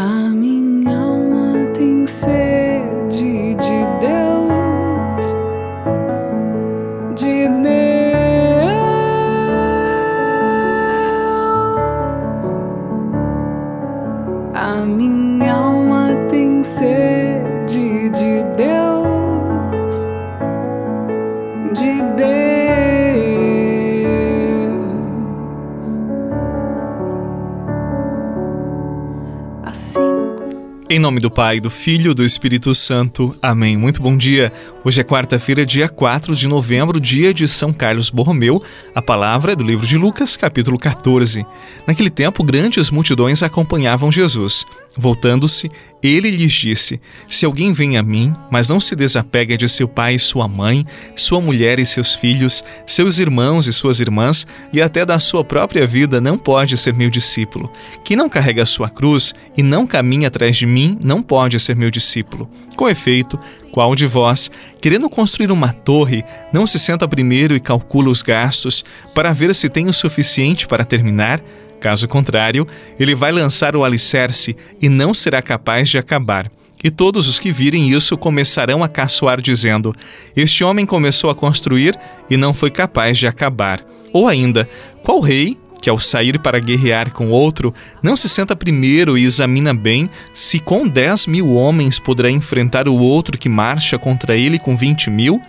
A minha alma tem sede de Deus, de Deus. A minha alma tem sede Assim Em nome do Pai, do Filho e do Espírito Santo. Amém. Muito bom dia. Hoje é quarta-feira, dia 4 de novembro, dia de São Carlos Borromeu. A palavra é do livro de Lucas, capítulo 14. Naquele tempo, grandes multidões acompanhavam Jesus. Voltando-se, ele lhes disse: Se alguém vem a mim, mas não se desapega de seu pai e sua mãe, sua mulher e seus filhos, seus irmãos e suas irmãs, e até da sua própria vida, não pode ser meu discípulo. Quem não carrega a sua cruz e não caminha atrás de mim, não pode ser meu discípulo. Com efeito, qual de vós, querendo construir uma torre, não se senta primeiro e calcula os gastos para ver se tem o suficiente para terminar? Caso contrário, ele vai lançar o alicerce e não será capaz de acabar. E todos os que virem isso começarão a caçoar, dizendo: Este homem começou a construir e não foi capaz de acabar. Ou ainda, qual rei, que ao sair para guerrear com outro, não se senta primeiro e examina bem se com dez mil homens poderá enfrentar o outro que marcha contra ele com vinte mil?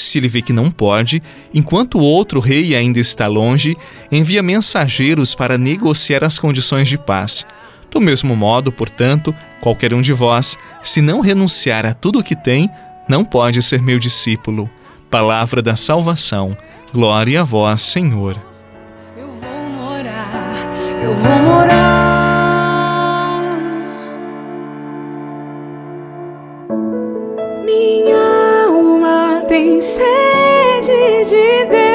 Se ele vê que não pode, enquanto o outro rei ainda está longe, envia mensageiros para negociar as condições de paz. Do mesmo modo, portanto, qualquer um de vós, se não renunciar a tudo o que tem, não pode ser meu discípulo. Palavra da salvação. Glória a vós, Senhor. Eu vou morar, eu vou morar. Sede de Deus.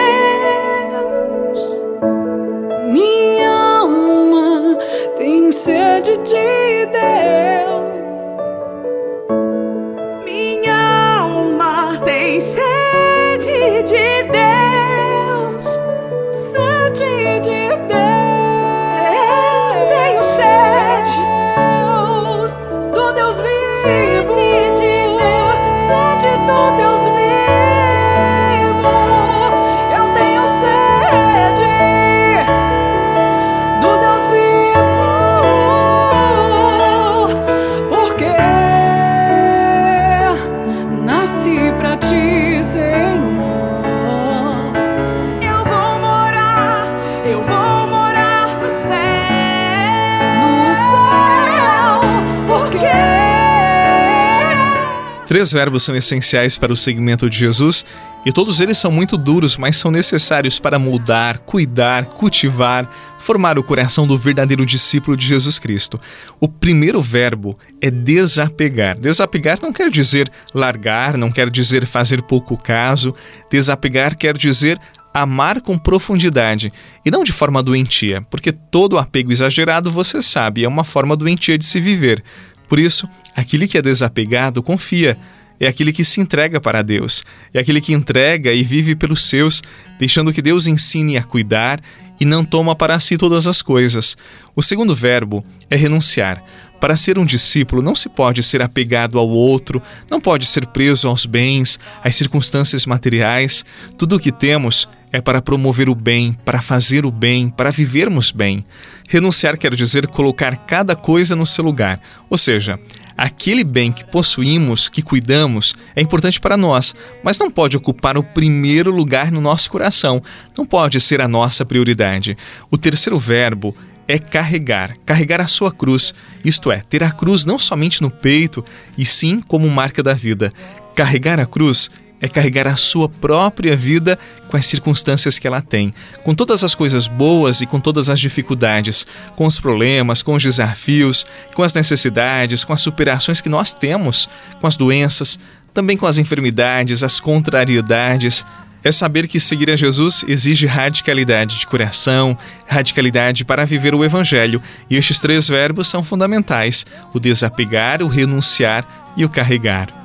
Três verbos são essenciais para o segmento de Jesus e todos eles são muito duros, mas são necessários para moldar, cuidar, cultivar, formar o coração do verdadeiro discípulo de Jesus Cristo. O primeiro verbo é desapegar. Desapegar não quer dizer largar, não quer dizer fazer pouco caso. Desapegar quer dizer amar com profundidade e não de forma doentia, porque todo apego exagerado, você sabe, é uma forma doentia de se viver. Por isso, aquele que é desapegado confia, é aquele que se entrega para Deus, é aquele que entrega e vive pelos seus, deixando que Deus ensine a cuidar e não toma para si todas as coisas. O segundo verbo é renunciar. Para ser um discípulo, não se pode ser apegado ao outro, não pode ser preso aos bens, às circunstâncias materiais. Tudo o que temos é para promover o bem, para fazer o bem, para vivermos bem. Renunciar quer dizer colocar cada coisa no seu lugar, ou seja, aquele bem que possuímos, que cuidamos, é importante para nós, mas não pode ocupar o primeiro lugar no nosso coração, não pode ser a nossa prioridade. O terceiro verbo é carregar, carregar a sua cruz, isto é, ter a cruz não somente no peito, e sim como marca da vida. Carregar a cruz é carregar a sua própria vida com as circunstâncias que ela tem, com todas as coisas boas e com todas as dificuldades, com os problemas, com os desafios, com as necessidades, com as superações que nós temos, com as doenças, também com as enfermidades, as contrariedades. É saber que seguir a Jesus exige radicalidade de coração, radicalidade para viver o Evangelho, e estes três verbos são fundamentais: o desapegar, o renunciar e o carregar.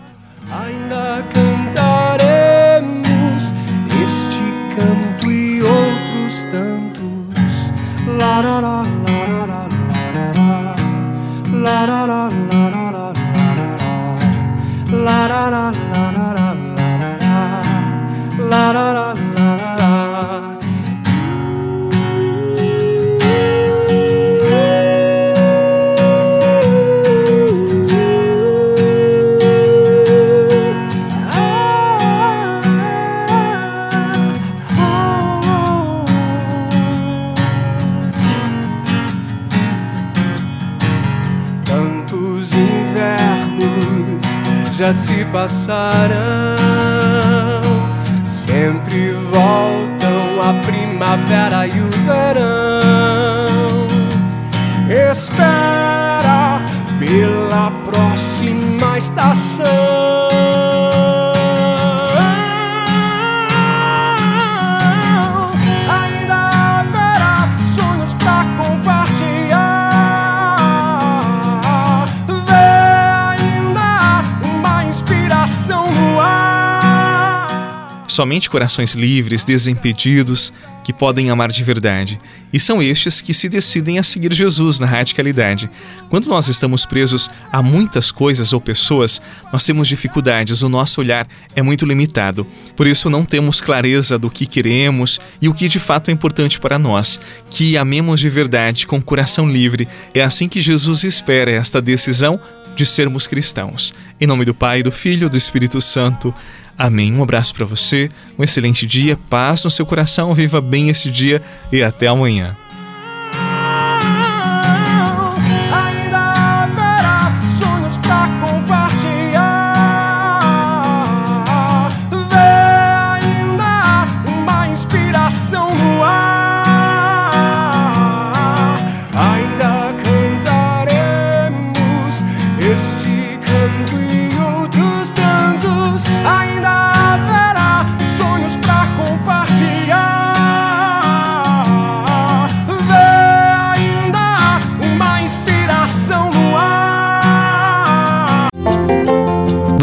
Já se passaram, sempre voltam a primavera e o verão. Espera pela próxima estação. Somente corações livres, desimpedidos, que podem amar de verdade. E são estes que se decidem a seguir Jesus na radicalidade. Quando nós estamos presos a muitas coisas ou pessoas, nós temos dificuldades, o nosso olhar é muito limitado. Por isso não temos clareza do que queremos e o que de fato é importante para nós. Que amemos de verdade, com coração livre. É assim que Jesus espera esta decisão de sermos cristãos. Em nome do Pai, do Filho e do Espírito Santo. Amém. Um abraço para você, um excelente dia, paz no seu coração, viva bem esse dia e até amanhã.